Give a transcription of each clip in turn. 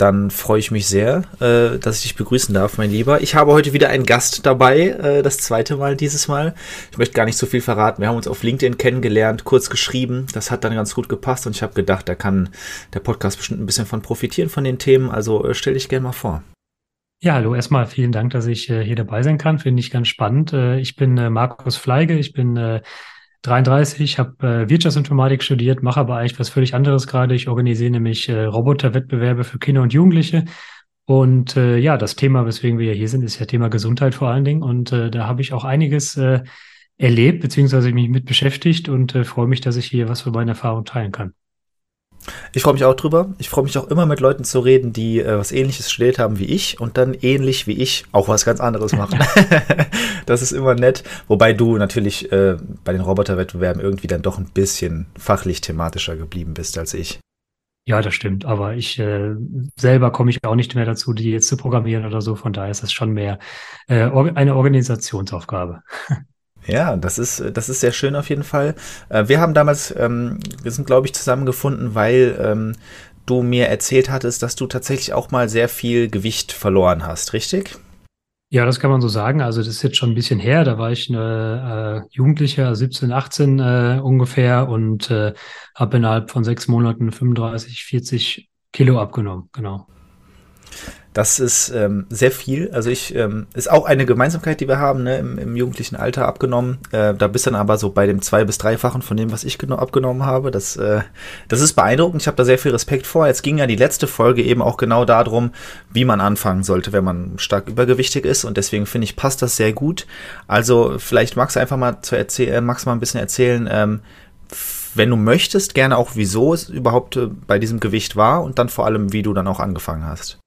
dann freue ich mich sehr, äh, dass ich dich begrüßen darf, mein Lieber. Ich habe heute wieder einen Gast dabei, äh, das zweite Mal dieses Mal. Ich möchte gar nicht so viel verraten. Wir haben uns auf LinkedIn kennengelernt, kurz geschrieben. Das hat dann ganz gut gepasst und ich habe gedacht, da kann der Podcast bestimmt ein bisschen von profitieren von den Themen. Also äh, stell dich gerne mal vor. Ja, hallo, erstmal vielen Dank, dass ich äh, hier dabei sein kann. Finde ich ganz spannend. Äh, ich bin äh, Markus Fleige, ich bin 33, habe äh, Wirtschaftsinformatik studiert, mache aber eigentlich was völlig anderes gerade. Ich organisiere nämlich äh, Roboterwettbewerbe für Kinder und Jugendliche. Und äh, ja, das Thema, weswegen wir hier sind, ist ja Thema Gesundheit vor allen Dingen. Und äh, da habe ich auch einiges äh, erlebt, beziehungsweise mich mit beschäftigt und äh, freue mich, dass ich hier was für meine Erfahrung teilen kann. Ich freue mich auch drüber. Ich freue mich auch immer mit Leuten zu reden, die äh, was ähnliches studiert haben wie ich und dann ähnlich wie ich auch was ganz anderes machen. das ist immer nett. Wobei du natürlich äh, bei den Roboterwettbewerben irgendwie dann doch ein bisschen fachlich thematischer geblieben bist als ich. Ja, das stimmt. Aber ich äh, selber komme ich auch nicht mehr dazu, die jetzt zu programmieren oder so. Von daher ist das schon mehr äh, eine Organisationsaufgabe. Ja, das ist, das ist sehr schön auf jeden Fall. Äh, wir haben damals, ähm, wir sind, glaube ich, zusammengefunden, weil ähm, du mir erzählt hattest, dass du tatsächlich auch mal sehr viel Gewicht verloren hast, richtig? Ja, das kann man so sagen. Also das ist jetzt schon ein bisschen her. Da war ich eine, äh, Jugendlicher, 17, 18 äh, ungefähr und äh, habe innerhalb von sechs Monaten 35, 40 Kilo abgenommen. Genau. Das ist ähm, sehr viel. Also ich ähm, ist auch eine Gemeinsamkeit, die wir haben, ne, im, im jugendlichen Alter abgenommen. Äh, da bist dann aber so bei dem zwei bis dreifachen von dem, was ich abgenommen habe. Das, äh, das ist beeindruckend. Ich habe da sehr viel Respekt vor. Jetzt ging ja die letzte Folge eben auch genau darum, wie man anfangen sollte, wenn man stark übergewichtig ist. Und deswegen finde ich passt das sehr gut. Also vielleicht magst du einfach mal zu erzählen, äh, magst mal ein bisschen erzählen. Ähm, wenn du möchtest, gerne auch, wieso es überhaupt äh, bei diesem Gewicht war und dann vor allem, wie du dann auch angefangen hast.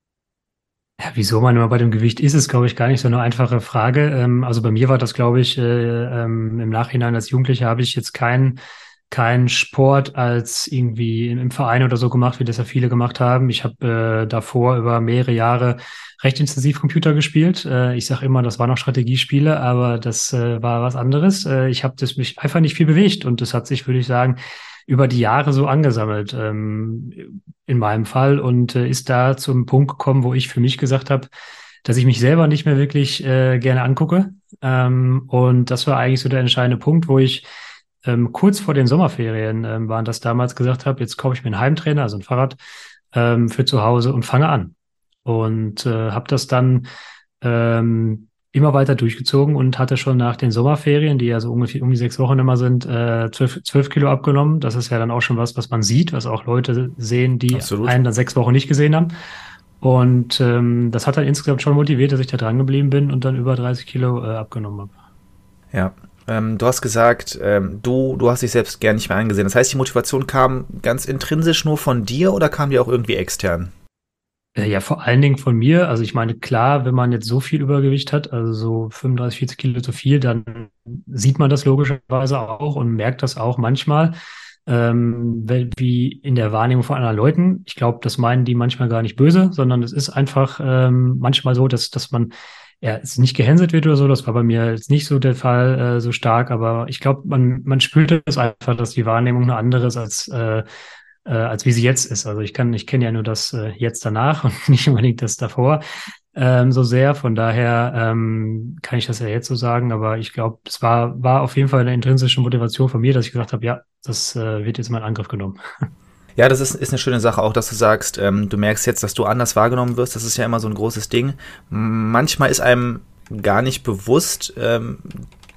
Ja, wieso man immer bei dem Gewicht ist, ist, glaube ich, gar nicht so eine einfache Frage. Ähm, also bei mir war das, glaube ich, äh, ähm, im Nachhinein als Jugendlicher habe ich jetzt keinen keinen Sport als irgendwie im, Verein oder so gemacht, wie das ja viele gemacht haben. Ich habe äh, davor über mehrere Jahre recht intensiv Computer gespielt. Äh, ich sage immer, das waren noch Strategiespiele, aber das äh, war was anderes. Äh, ich habe das mich einfach nicht viel bewegt und das hat sich, würde ich sagen, über die Jahre so angesammelt, ähm, in meinem Fall, und äh, ist da zum Punkt gekommen, wo ich für mich gesagt habe, dass ich mich selber nicht mehr wirklich äh, gerne angucke. Ähm, und das war eigentlich so der entscheidende Punkt, wo ich ähm, kurz vor den Sommerferien ähm, waren das damals gesagt habe, jetzt kaufe ich mir einen Heimtrainer, also ein Fahrrad ähm, für zu Hause und fange an. Und äh, habe das dann ähm, immer weiter durchgezogen und hatte schon nach den Sommerferien, die ja so ungefähr um die sechs Wochen immer sind, äh, zwölf, zwölf Kilo abgenommen. Das ist ja dann auch schon was, was man sieht, was auch Leute sehen, die Absolut. einen dann sechs Wochen nicht gesehen haben. Und ähm, das hat dann insgesamt schon motiviert, dass ich da dran geblieben bin und dann über 30 Kilo äh, abgenommen habe. Ja, ähm, du hast gesagt, ähm, du, du hast dich selbst gern nicht mehr angesehen. Das heißt, die Motivation kam ganz intrinsisch nur von dir oder kam die auch irgendwie extern? Äh, ja, vor allen Dingen von mir. Also ich meine, klar, wenn man jetzt so viel Übergewicht hat, also so 35, 40 Kilo zu viel, dann sieht man das logischerweise auch und merkt das auch manchmal, ähm, wie in der Wahrnehmung von anderen Leuten. Ich glaube, das meinen die manchmal gar nicht böse, sondern es ist einfach ähm, manchmal so, dass, dass man ja, es nicht gehänselt wird oder so. Das war bei mir jetzt nicht so der Fall äh, so stark, aber ich glaube, man, man spürt es einfach, dass die Wahrnehmung eine andere ist als äh, äh, als wie sie jetzt ist. Also ich kann, ich kenne ja nur das äh, jetzt danach und nicht unbedingt das davor ähm, so sehr. Von daher ähm, kann ich das ja jetzt so sagen, aber ich glaube, es war, war auf jeden Fall eine intrinsische Motivation von mir, dass ich gesagt habe, ja, das äh, wird jetzt mal in Angriff genommen. Ja, das ist, ist eine schöne Sache, auch dass du sagst, ähm, du merkst jetzt, dass du anders wahrgenommen wirst. Das ist ja immer so ein großes Ding. Manchmal ist einem gar nicht bewusst, ähm,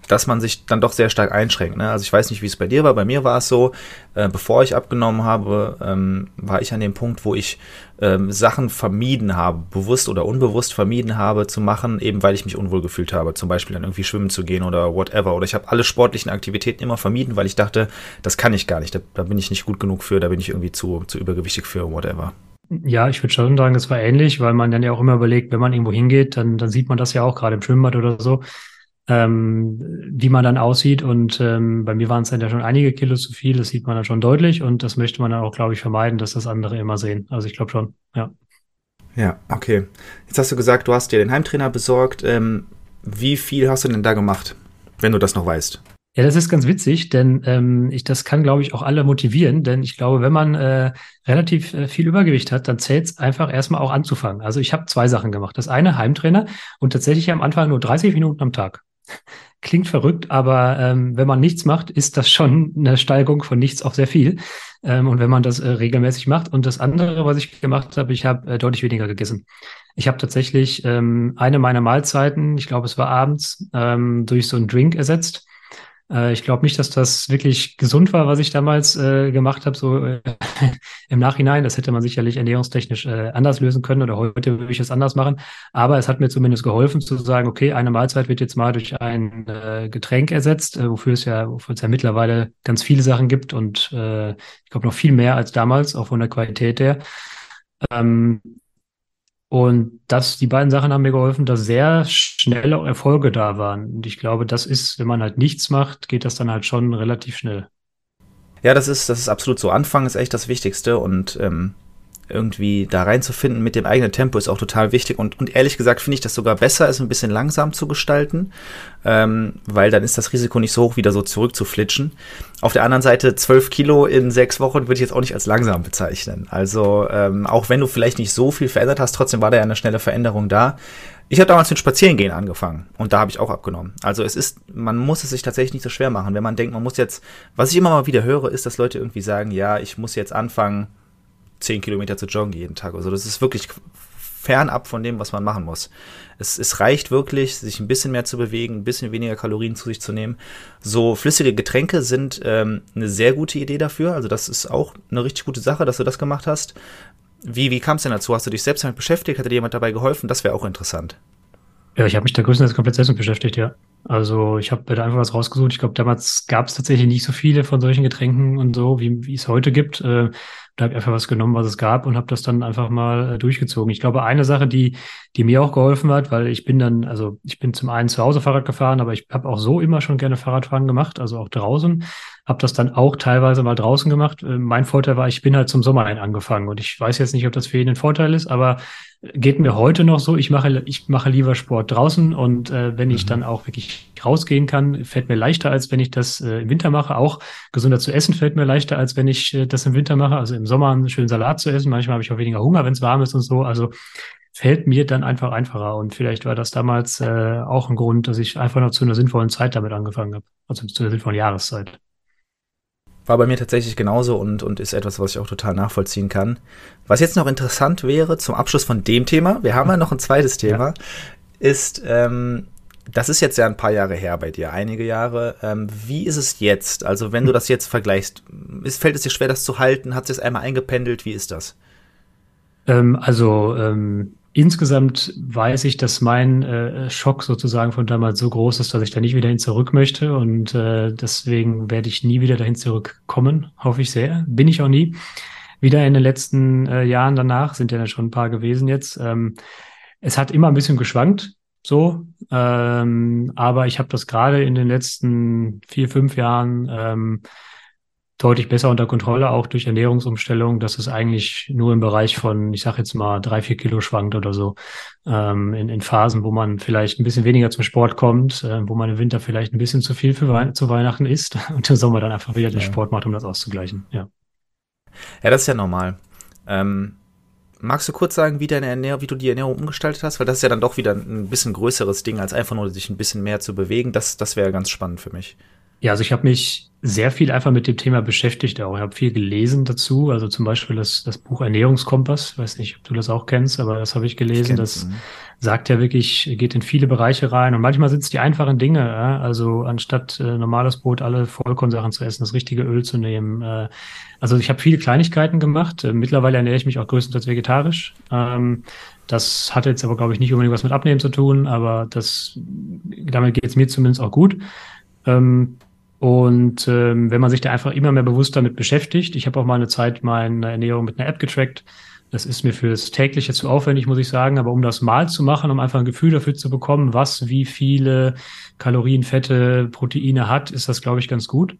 dass man sich dann doch sehr stark einschränkt. Ne? Also ich weiß nicht, wie es bei dir war. Bei mir war es so, äh, bevor ich abgenommen habe, ähm, war ich an dem Punkt, wo ich ähm, Sachen vermieden habe, bewusst oder unbewusst vermieden habe zu machen, eben weil ich mich unwohl gefühlt habe. Zum Beispiel dann irgendwie schwimmen zu gehen oder whatever. Oder ich habe alle sportlichen Aktivitäten immer vermieden, weil ich dachte, das kann ich gar nicht. Da, da bin ich nicht gut genug für, da bin ich irgendwie zu, zu übergewichtig für, whatever. Ja, ich würde schon sagen, das war ähnlich, weil man dann ja auch immer überlegt, wenn man irgendwo hingeht, dann, dann sieht man das ja auch gerade im Schwimmbad oder so ähm, wie man dann aussieht. Und ähm, bei mir waren es dann ja schon einige Kilo zu viel, das sieht man dann schon deutlich und das möchte man dann auch, glaube ich, vermeiden, dass das andere immer sehen. Also ich glaube schon, ja. Ja, okay. Jetzt hast du gesagt, du hast dir den Heimtrainer besorgt. Ähm, wie viel hast du denn da gemacht, wenn du das noch weißt? Ja, das ist ganz witzig, denn ähm, ich, das kann, glaube ich, auch alle motivieren, denn ich glaube, wenn man äh, relativ äh, viel Übergewicht hat, dann zählt es einfach erstmal auch anzufangen. Also ich habe zwei Sachen gemacht. Das eine Heimtrainer und tatsächlich am Anfang nur 30 Minuten am Tag. Klingt verrückt, aber ähm, wenn man nichts macht, ist das schon eine Steigerung von nichts auf sehr viel. Ähm, und wenn man das äh, regelmäßig macht. Und das andere, was ich gemacht habe, ich habe äh, deutlich weniger gegessen. Ich habe tatsächlich ähm, eine meiner Mahlzeiten, ich glaube, es war abends, ähm, durch so einen Drink ersetzt. Äh, ich glaube nicht, dass das wirklich gesund war, was ich damals äh, gemacht habe, so äh, im Nachhinein. Das hätte man sicherlich ernährungstechnisch äh, anders lösen können oder heute würde ich es anders machen. Aber es hat mir zumindest geholfen zu sagen, okay, eine Mahlzeit wird jetzt mal durch ein äh, Getränk ersetzt, äh, wofür es ja, wofür es ja mittlerweile ganz viele Sachen gibt und ich glaube noch viel mehr als damals, auch von der Qualität her. Ähm, und das, die beiden Sachen haben mir geholfen, dass sehr schnell auch Erfolge da waren. Und ich glaube, das ist, wenn man halt nichts macht, geht das dann halt schon relativ schnell. Ja, das ist, das ist absolut so. Anfangen ist echt das Wichtigste und ähm, irgendwie da reinzufinden mit dem eigenen Tempo ist auch total wichtig. Und, und ehrlich gesagt finde ich das sogar besser, es ein bisschen langsam zu gestalten, ähm, weil dann ist das Risiko nicht so hoch, wieder so zurückzuflitschen. Auf der anderen Seite, 12 Kilo in sechs Wochen würde ich jetzt auch nicht als langsam bezeichnen. Also ähm, auch wenn du vielleicht nicht so viel verändert hast, trotzdem war da ja eine schnelle Veränderung da. Ich habe damals mit Spazierengehen angefangen und da habe ich auch abgenommen. Also es ist, man muss es sich tatsächlich nicht so schwer machen. Wenn man denkt, man muss jetzt, was ich immer mal wieder höre, ist, dass Leute irgendwie sagen, ja, ich muss jetzt anfangen, 10 Kilometer zu joggen jeden Tag. Also das ist wirklich fernab von dem, was man machen muss. Es, es reicht wirklich, sich ein bisschen mehr zu bewegen, ein bisschen weniger Kalorien zu sich zu nehmen. So flüssige Getränke sind ähm, eine sehr gute Idee dafür. Also das ist auch eine richtig gute Sache, dass du das gemacht hast. Wie, wie kam es denn dazu? Hast du dich selbst damit beschäftigt? Hat dir jemand dabei geholfen? Das wäre auch interessant. Ja, ich habe mich da größtenteils komplett selbst beschäftigt, ja. Also ich habe da einfach was rausgesucht. Ich glaube, damals gab es tatsächlich nicht so viele von solchen Getränken und so, wie, wie es heute gibt. Äh, da habe ich einfach was genommen, was es gab und habe das dann einfach mal äh, durchgezogen. Ich glaube, eine Sache, die, die mir auch geholfen hat, weil ich bin dann, also ich bin zum einen zu Hause Fahrrad gefahren, aber ich habe auch so immer schon gerne Fahrradfahren gemacht, also auch draußen. Habe das dann auch teilweise mal draußen gemacht. Äh, mein Vorteil war, ich bin halt zum Sommer ein angefangen und ich weiß jetzt nicht, ob das für jeden ein Vorteil ist, aber geht mir heute noch so. Ich mache, ich mache lieber Sport draußen und äh, wenn mhm. ich dann auch wirklich rausgehen kann, fällt mir leichter, als wenn ich das äh, im Winter mache. Auch gesünder zu essen fällt mir leichter, als wenn ich äh, das im Winter mache. Also im Sommer einen schönen Salat zu essen. Manchmal habe ich auch weniger Hunger, wenn es warm ist und so. Also fällt mir dann einfach einfacher. Und vielleicht war das damals äh, auch ein Grund, dass ich einfach noch zu einer sinnvollen Zeit damit angefangen habe. Also zu einer sinnvollen Jahreszeit. War bei mir tatsächlich genauso und, und ist etwas, was ich auch total nachvollziehen kann. Was jetzt noch interessant wäre zum Abschluss von dem Thema, wir haben ja noch ein zweites Thema, ja. ist, ähm, das ist jetzt ja ein paar Jahre her bei dir, einige Jahre. Ähm, wie ist es jetzt? Also wenn du das jetzt vergleichst, ist, fällt es dir schwer, das zu halten? Hat es einmal eingependelt? Wie ist das? Ähm, also ähm, Insgesamt weiß ich, dass mein äh, Schock sozusagen von damals so groß ist, dass ich da nicht wieder hin zurück möchte und äh, deswegen werde ich nie wieder dahin zurückkommen, hoffe ich sehr. Bin ich auch nie. Wieder in den letzten äh, Jahren danach sind ja schon ein paar gewesen jetzt. Ähm, es hat immer ein bisschen geschwankt, so, ähm, aber ich habe das gerade in den letzten vier, fünf Jahren ähm, deutlich besser unter Kontrolle, auch durch Ernährungsumstellung, dass es eigentlich nur im Bereich von, ich sage jetzt mal, drei, vier Kilo schwankt oder so. Ähm, in, in Phasen, wo man vielleicht ein bisschen weniger zum Sport kommt, äh, wo man im Winter vielleicht ein bisschen zu viel für Wei zu Weihnachten isst und im Sommer dann einfach wieder den Sport macht, um das auszugleichen. Ja, ja das ist ja normal. Ähm, magst du kurz sagen, wie deine Ernährung, wie du die Ernährung umgestaltet hast? Weil das ist ja dann doch wieder ein bisschen größeres Ding, als einfach nur sich ein bisschen mehr zu bewegen. Das, das wäre ganz spannend für mich. Ja, also ich habe mich sehr viel einfach mit dem Thema beschäftigt auch. Ich habe viel gelesen dazu, also zum Beispiel das, das Buch Ernährungskompass, ich weiß nicht, ob du das auch kennst, aber das habe ich gelesen. Ich das mhm. sagt ja wirklich, geht in viele Bereiche rein und manchmal sind es die einfachen Dinge. Ja? Also anstatt äh, normales Brot alle Vollkornsachen zu essen, das richtige Öl zu nehmen. Äh, also ich habe viele Kleinigkeiten gemacht. Äh, mittlerweile ernähre ich mich auch größtenteils vegetarisch. Ähm, das hat jetzt aber, glaube ich, nicht unbedingt was mit Abnehmen zu tun, aber das, damit geht es mir zumindest auch gut. Ähm, und ähm, wenn man sich da einfach immer mehr bewusst damit beschäftigt, ich habe auch mal eine Zeit meine Ernährung mit einer App getrackt, Das ist mir fürs tägliche zu aufwendig, muss ich sagen. Aber um das mal zu machen, um einfach ein Gefühl dafür zu bekommen, was wie viele Kalorien, Fette, Proteine hat, ist das, glaube ich, ganz gut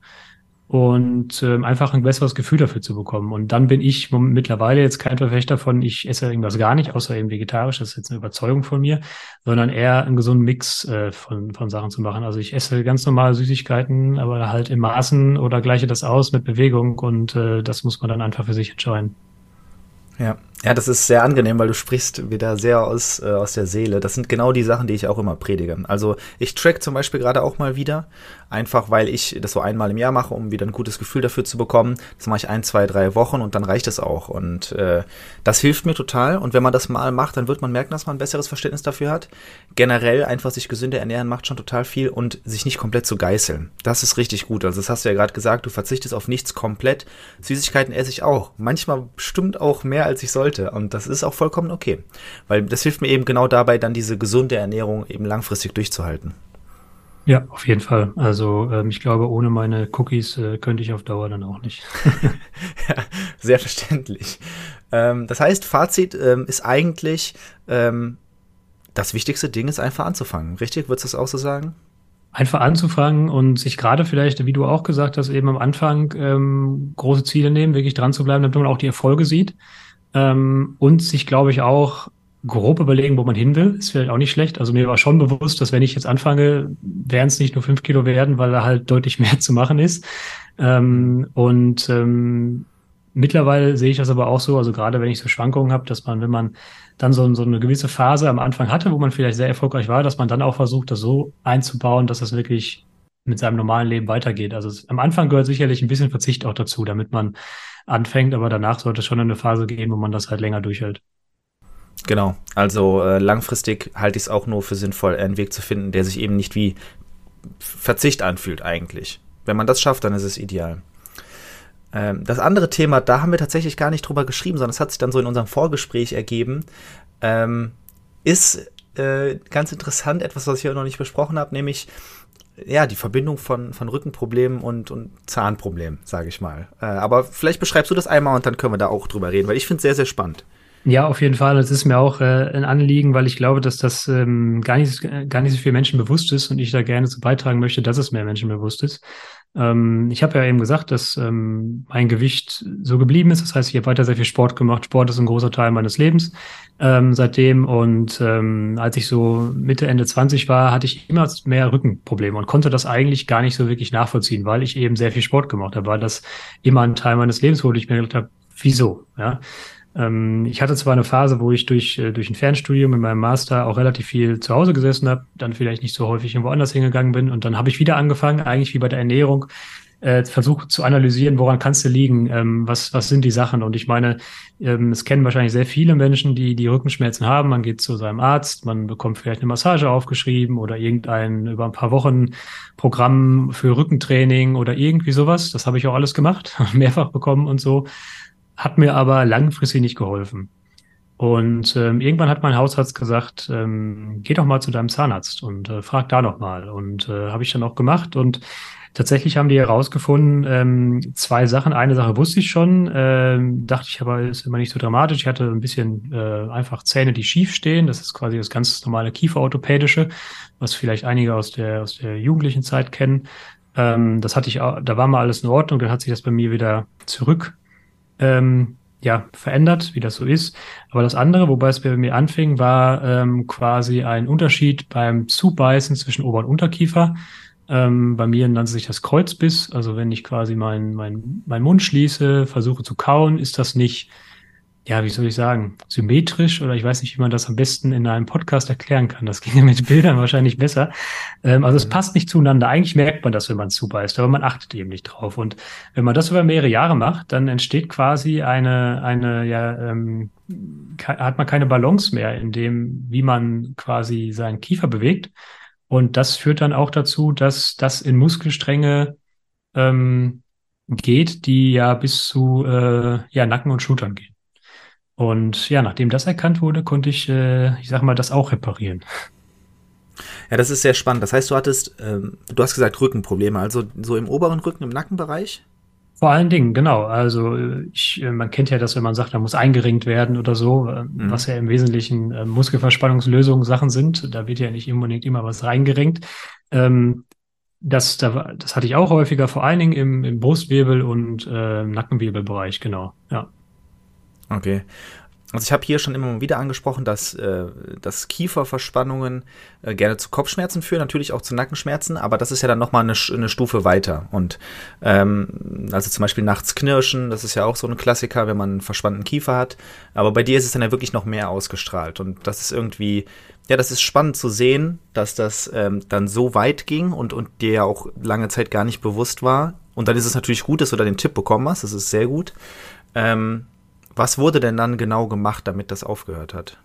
und ähm, einfach ein besseres Gefühl dafür zu bekommen. Und dann bin ich mittlerweile jetzt kein Verfechter von, ich esse irgendwas gar nicht, außer eben vegetarisch, das ist jetzt eine Überzeugung von mir, sondern eher einen gesunden Mix äh, von, von Sachen zu machen. Also ich esse ganz normale Süßigkeiten, aber halt in Maßen oder gleiche das aus mit Bewegung und äh, das muss man dann einfach für sich entscheiden. Ja. Ja, das ist sehr angenehm, weil du sprichst wieder sehr aus, äh, aus der Seele. Das sind genau die Sachen, die ich auch immer predige. Also ich track zum Beispiel gerade auch mal wieder, einfach weil ich das so einmal im Jahr mache, um wieder ein gutes Gefühl dafür zu bekommen. Das mache ich ein, zwei, drei Wochen und dann reicht es auch. Und äh, das hilft mir total. Und wenn man das mal macht, dann wird man merken, dass man ein besseres Verständnis dafür hat. Generell einfach sich gesünder ernähren macht schon total viel und sich nicht komplett zu geißeln. Das ist richtig gut. Also das hast du ja gerade gesagt, du verzichtest auf nichts komplett. Süßigkeiten esse ich auch. Manchmal bestimmt auch mehr, als ich sollte sollte. Und das ist auch vollkommen okay. Weil das hilft mir eben genau dabei, dann diese gesunde Ernährung eben langfristig durchzuhalten. Ja, auf jeden Fall. Also ähm, ich glaube, ohne meine Cookies äh, könnte ich auf Dauer dann auch nicht. ja, sehr verständlich. Ähm, das heißt, Fazit ähm, ist eigentlich, ähm, das wichtigste Ding ist einfach anzufangen. Richtig? Würdest du das auch so sagen? Einfach anzufangen und sich gerade vielleicht, wie du auch gesagt hast, eben am Anfang ähm, große Ziele nehmen, wirklich dran zu bleiben, damit man auch die Erfolge sieht. Ähm, und sich, glaube ich, auch grob überlegen, wo man hin will. Ist vielleicht auch nicht schlecht. Also mir war schon bewusst, dass wenn ich jetzt anfange, werden es nicht nur fünf Kilo werden, weil da halt deutlich mehr zu machen ist. Ähm, und ähm, mittlerweile sehe ich das aber auch so, also gerade wenn ich so Schwankungen habe, dass man, wenn man dann so, so eine gewisse Phase am Anfang hatte, wo man vielleicht sehr erfolgreich war, dass man dann auch versucht, das so einzubauen, dass das wirklich mit seinem normalen Leben weitergeht. Also es, am Anfang gehört sicherlich ein bisschen Verzicht auch dazu, damit man anfängt, aber danach sollte es schon eine Phase gehen, wo man das halt länger durchhält. Genau, also äh, langfristig halte ich es auch nur für sinnvoll, einen Weg zu finden, der sich eben nicht wie Verzicht anfühlt eigentlich. Wenn man das schafft, dann ist es ideal. Ähm, das andere Thema, da haben wir tatsächlich gar nicht drüber geschrieben, sondern es hat sich dann so in unserem Vorgespräch ergeben, ähm, ist äh, ganz interessant, etwas, was ich hier noch nicht besprochen habe, nämlich ja, die Verbindung von, von Rückenproblemen und, und Zahnproblemen, sage ich mal. Äh, aber vielleicht beschreibst du das einmal und dann können wir da auch drüber reden, weil ich finde es sehr, sehr spannend. Ja, auf jeden Fall. Das ist mir auch äh, ein Anliegen, weil ich glaube, dass das ähm, gar, nicht, gar nicht so viel Menschen bewusst ist und ich da gerne zu beitragen möchte, dass es mehr Menschen bewusst ist. Ähm, ich habe ja eben gesagt, dass ähm, mein Gewicht so geblieben ist. Das heißt, ich habe weiter sehr viel Sport gemacht. Sport ist ein großer Teil meines Lebens ähm, seitdem. Und ähm, als ich so Mitte, Ende 20 war, hatte ich immer mehr Rückenprobleme und konnte das eigentlich gar nicht so wirklich nachvollziehen, weil ich eben sehr viel Sport gemacht habe, weil das immer ein Teil meines Lebens wurde. Ich mir gedacht habe, wieso? Ja. Ähm, ich hatte zwar eine Phase, wo ich durch, äh, durch ein Fernstudium in meinem Master auch relativ viel zu Hause gesessen habe, dann vielleicht nicht so häufig irgendwo anders hingegangen bin und dann habe ich wieder angefangen, eigentlich wie bei der Ernährung, äh, versucht zu analysieren, woran kannst du liegen, ähm, was, was sind die Sachen. Und ich meine, ähm, es kennen wahrscheinlich sehr viele Menschen, die die Rückenschmerzen haben. Man geht zu seinem Arzt, man bekommt vielleicht eine Massage aufgeschrieben oder irgendein über ein paar Wochen Programm für Rückentraining oder irgendwie sowas. Das habe ich auch alles gemacht, mehrfach bekommen und so hat mir aber langfristig nicht geholfen. Und ähm, irgendwann hat mein Hausarzt gesagt, ähm, geh doch mal zu deinem Zahnarzt und äh, frag da noch mal. Und äh, habe ich dann auch gemacht. Und tatsächlich haben die herausgefunden, ähm, zwei Sachen. Eine Sache wusste ich schon, ähm, dachte ich aber, ist immer nicht so dramatisch. Ich hatte ein bisschen äh, einfach Zähne, die schief stehen. Das ist quasi das ganz normale Kieferorthopädische, was vielleicht einige aus der, aus der jugendlichen Zeit kennen. Ähm, das hatte ich, auch, da war mal alles in Ordnung. Dann hat sich das bei mir wieder zurück ähm, ja, verändert, wie das so ist. Aber das andere, wobei es bei mir anfing, war ähm, quasi ein Unterschied beim Zubeißen zwischen Ober- und Unterkiefer. Ähm, bei mir nannte sich das Kreuzbiss. Also wenn ich quasi meinen mein, mein Mund schließe, versuche zu kauen, ist das nicht ja, wie soll ich sagen, symmetrisch oder ich weiß nicht, wie man das am besten in einem Podcast erklären kann. Das ginge mit Bildern wahrscheinlich besser. Ähm, also es passt nicht zueinander. Eigentlich merkt man das, wenn man zubeißt, aber man achtet eben nicht drauf. Und wenn man das über mehrere Jahre macht, dann entsteht quasi eine, eine, ja, ähm, hat man keine Balance mehr in dem, wie man quasi seinen Kiefer bewegt. Und das führt dann auch dazu, dass das in Muskelstränge ähm, geht, die ja bis zu äh, ja, Nacken und Schultern gehen. Und ja, nachdem das erkannt wurde, konnte ich, äh, ich sag mal, das auch reparieren. Ja, das ist sehr spannend. Das heißt, du hattest, ähm, du hast gesagt Rückenprobleme, also so im oberen Rücken, im Nackenbereich? Vor allen Dingen, genau. Also ich, äh, man kennt ja das, wenn man sagt, da muss eingerenkt werden oder so, äh, mhm. was ja im Wesentlichen äh, Muskelverspannungslösungen Sachen sind. Da wird ja nicht unbedingt immer was reingerenkt. Ähm, das, da, das hatte ich auch häufiger, vor allen Dingen im, im Brustwirbel und äh, Nackenwirbelbereich, genau. Ja. Okay. Also ich habe hier schon immer wieder angesprochen, dass, äh, dass Kieferverspannungen äh, gerne zu Kopfschmerzen führen, natürlich auch zu Nackenschmerzen, aber das ist ja dann nochmal eine, eine Stufe weiter. Und ähm, also zum Beispiel nachts knirschen, das ist ja auch so ein Klassiker, wenn man einen verspannten Kiefer hat. Aber bei dir ist es dann ja wirklich noch mehr ausgestrahlt. Und das ist irgendwie, ja, das ist spannend zu sehen, dass das ähm, dann so weit ging und, und dir ja auch lange Zeit gar nicht bewusst war. Und dann ist es natürlich gut, dass du da den Tipp bekommen hast, das ist sehr gut. Ähm, was wurde denn dann genau gemacht, damit das aufgehört hat?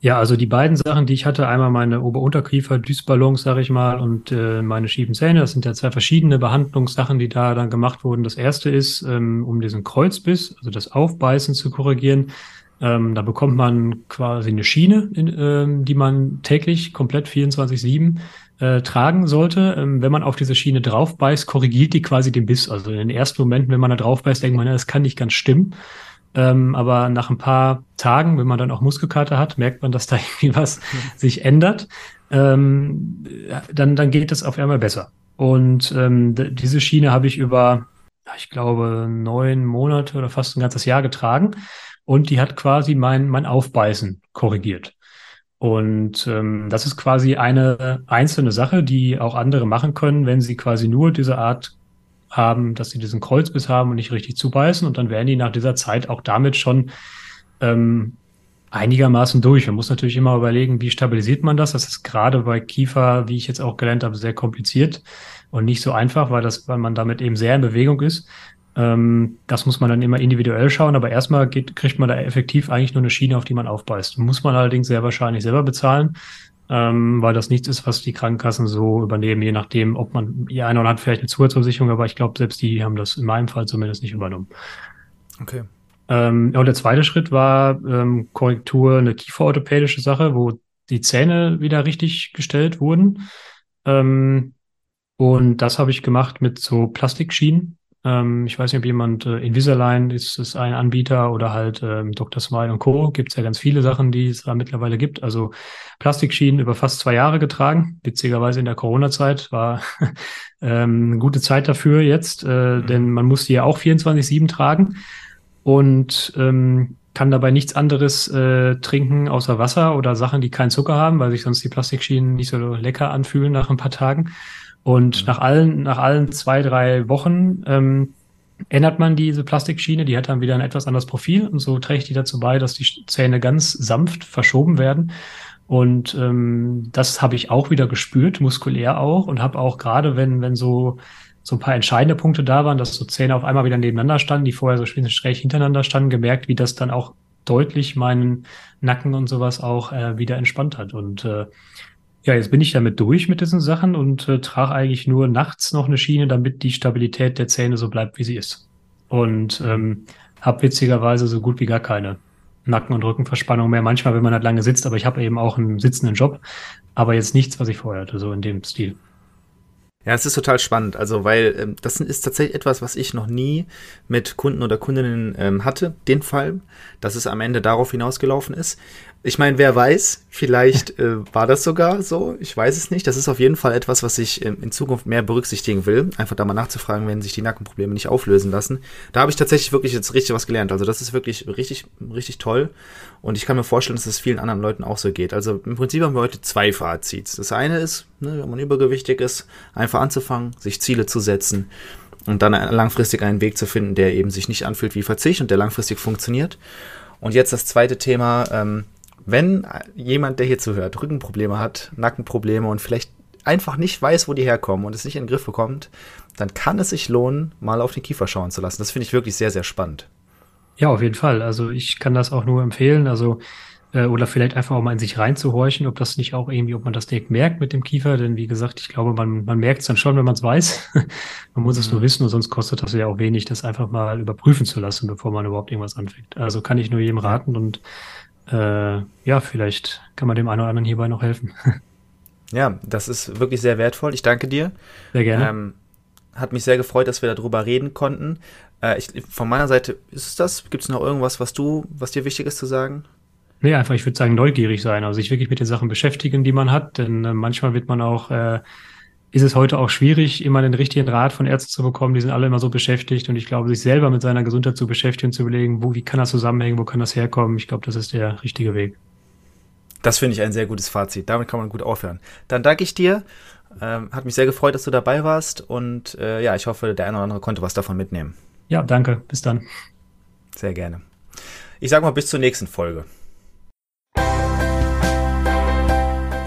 Ja, also die beiden Sachen, die ich hatte, einmal meine Ober-Unterkiefer, Düsballons, sage ich mal, und äh, meine schiefen Zähne, das sind ja zwei verschiedene Behandlungssachen, die da dann gemacht wurden. Das erste ist, ähm, um diesen Kreuzbiss, also das Aufbeißen zu korrigieren. Ähm, da bekommt man quasi eine Schiene, in, ähm, die man täglich komplett 24-7 äh, tragen sollte. Ähm, wenn man auf diese Schiene draufbeißt, korrigiert die quasi den Biss. Also in den ersten Momenten, wenn man da draufbeißt, denkt man, ja, das kann nicht ganz stimmen. Ähm, aber nach ein paar Tagen, wenn man dann auch Muskelkater hat, merkt man, dass da irgendwie was sich ändert. Ähm, dann, dann geht es auf einmal besser. Und ähm, diese Schiene habe ich über, ich glaube, neun Monate oder fast ein ganzes Jahr getragen. Und die hat quasi mein, mein Aufbeißen korrigiert. Und ähm, das ist quasi eine einzelne Sache, die auch andere machen können, wenn sie quasi nur diese Art haben, dass sie diesen Kreuzbiss haben und nicht richtig zubeißen. Und dann werden die nach dieser Zeit auch damit schon ähm, einigermaßen durch. Man muss natürlich immer überlegen, wie stabilisiert man das. Das ist gerade bei Kiefer, wie ich jetzt auch gelernt habe, sehr kompliziert und nicht so einfach, weil das, weil man damit eben sehr in Bewegung ist. Ähm, das muss man dann immer individuell schauen, aber erstmal geht, kriegt man da effektiv eigentlich nur eine Schiene, auf die man aufbeißt. Muss man allerdings sehr wahrscheinlich selber bezahlen ähm, weil das nichts ist, was die Krankenkassen so übernehmen, je nachdem, ob man, ihr einer hat vielleicht eine Zusatzversicherung, aber ich glaube, selbst die haben das in meinem Fall zumindest nicht übernommen. Okay. Ähm, und der zweite Schritt war ähm, Korrektur, eine kieferorthopädische Sache, wo die Zähne wieder richtig gestellt wurden. Ähm, und das habe ich gemacht mit so Plastikschienen. Ähm, ich weiß nicht, ob jemand, äh, Invisalign ist, ist ein Anbieter oder halt ähm, Dr. Smile und Co. Gibt es ja ganz viele Sachen, die es da mittlerweile gibt. Also Plastikschienen über fast zwei Jahre getragen. Witzigerweise in der Corona-Zeit war ähm, eine gute Zeit dafür jetzt, äh, mhm. denn man muss die ja auch 24-7 tragen und ähm, kann dabei nichts anderes äh, trinken außer Wasser oder Sachen, die keinen Zucker haben, weil sich sonst die Plastikschienen nicht so lecker anfühlen nach ein paar Tagen. Und mhm. nach allen, nach allen zwei, drei Wochen ähm, ändert man diese Plastikschiene, die hat dann wieder ein etwas anderes Profil und so trägt die dazu bei, dass die Zähne ganz sanft verschoben werden. Und ähm, das habe ich auch wieder gespürt, muskulär auch, und habe auch gerade, wenn, wenn so, so ein paar entscheidende Punkte da waren, dass so Zähne auf einmal wieder nebeneinander standen, die vorher so schräg hintereinander standen, gemerkt, wie das dann auch deutlich meinen Nacken und sowas auch äh, wieder entspannt hat. Und äh, ja, jetzt bin ich damit durch mit diesen Sachen und äh, trage eigentlich nur nachts noch eine Schiene, damit die Stabilität der Zähne so bleibt, wie sie ist. Und ähm, habe witzigerweise so gut wie gar keine Nacken- und Rückenverspannung mehr. Manchmal, wenn man halt lange sitzt, aber ich habe eben auch einen sitzenden Job, aber jetzt nichts, was ich vorher hatte, so in dem Stil. Ja, es ist total spannend, also weil ähm, das ist tatsächlich etwas, was ich noch nie mit Kunden oder Kundinnen ähm, hatte, den Fall, dass es am Ende darauf hinausgelaufen ist. Ich meine, wer weiß, vielleicht äh, war das sogar so, ich weiß es nicht. Das ist auf jeden Fall etwas, was ich ähm, in Zukunft mehr berücksichtigen will. Einfach da mal nachzufragen, wenn sich die Nackenprobleme nicht auflösen lassen. Da habe ich tatsächlich wirklich jetzt richtig was gelernt. Also das ist wirklich richtig, richtig toll. Und ich kann mir vorstellen, dass es vielen anderen Leuten auch so geht. Also im Prinzip haben wir heute zwei Fazits. Das eine ist, ne, wenn man übergewichtig ist, einfach anzufangen, sich Ziele zu setzen und dann langfristig einen Weg zu finden, der eben sich nicht anfühlt wie Verzicht und der langfristig funktioniert. Und jetzt das zweite Thema, ähm, wenn jemand, der hier zuhört, Rückenprobleme hat, Nackenprobleme und vielleicht einfach nicht weiß, wo die herkommen und es nicht in den Griff bekommt, dann kann es sich lohnen, mal auf den Kiefer schauen zu lassen. Das finde ich wirklich sehr, sehr spannend. Ja, auf jeden Fall. Also ich kann das auch nur empfehlen. Also äh, oder vielleicht einfach auch mal in sich reinzuhorchen, ob das nicht auch irgendwie, ob man das direkt merkt mit dem Kiefer. Denn wie gesagt, ich glaube, man, man merkt es dann schon, wenn man es weiß. man muss mhm. es nur mhm. wissen und sonst kostet das ja auch wenig, das einfach mal überprüfen zu lassen, bevor man überhaupt irgendwas anfängt. Also kann ich nur jedem raten und äh, ja, vielleicht kann man dem einen oder anderen hierbei noch helfen. ja, das ist wirklich sehr wertvoll. Ich danke dir. Sehr gerne. Ähm, hat mich sehr gefreut, dass wir darüber reden konnten. Äh, ich, von meiner Seite ist es das. Gibt es noch irgendwas, was du, was dir wichtig ist zu sagen? Nee, einfach, ich würde sagen, neugierig sein, also sich wirklich mit den Sachen beschäftigen, die man hat. Denn äh, manchmal wird man auch, äh, ist es heute auch schwierig, immer den richtigen Rat von Ärzten zu bekommen. Die sind alle immer so beschäftigt und ich glaube, sich selber mit seiner Gesundheit zu beschäftigen, zu überlegen, wo, wie kann das zusammenhängen, wo kann das herkommen, ich glaube, das ist der richtige Weg. Das finde ich ein sehr gutes Fazit. Damit kann man gut aufhören. Dann danke ich dir. Ähm, hat mich sehr gefreut, dass du dabei warst und äh, ja, ich hoffe, der eine oder andere konnte was davon mitnehmen. Ja, danke. Bis dann. Sehr gerne. Ich sage mal bis zur nächsten Folge.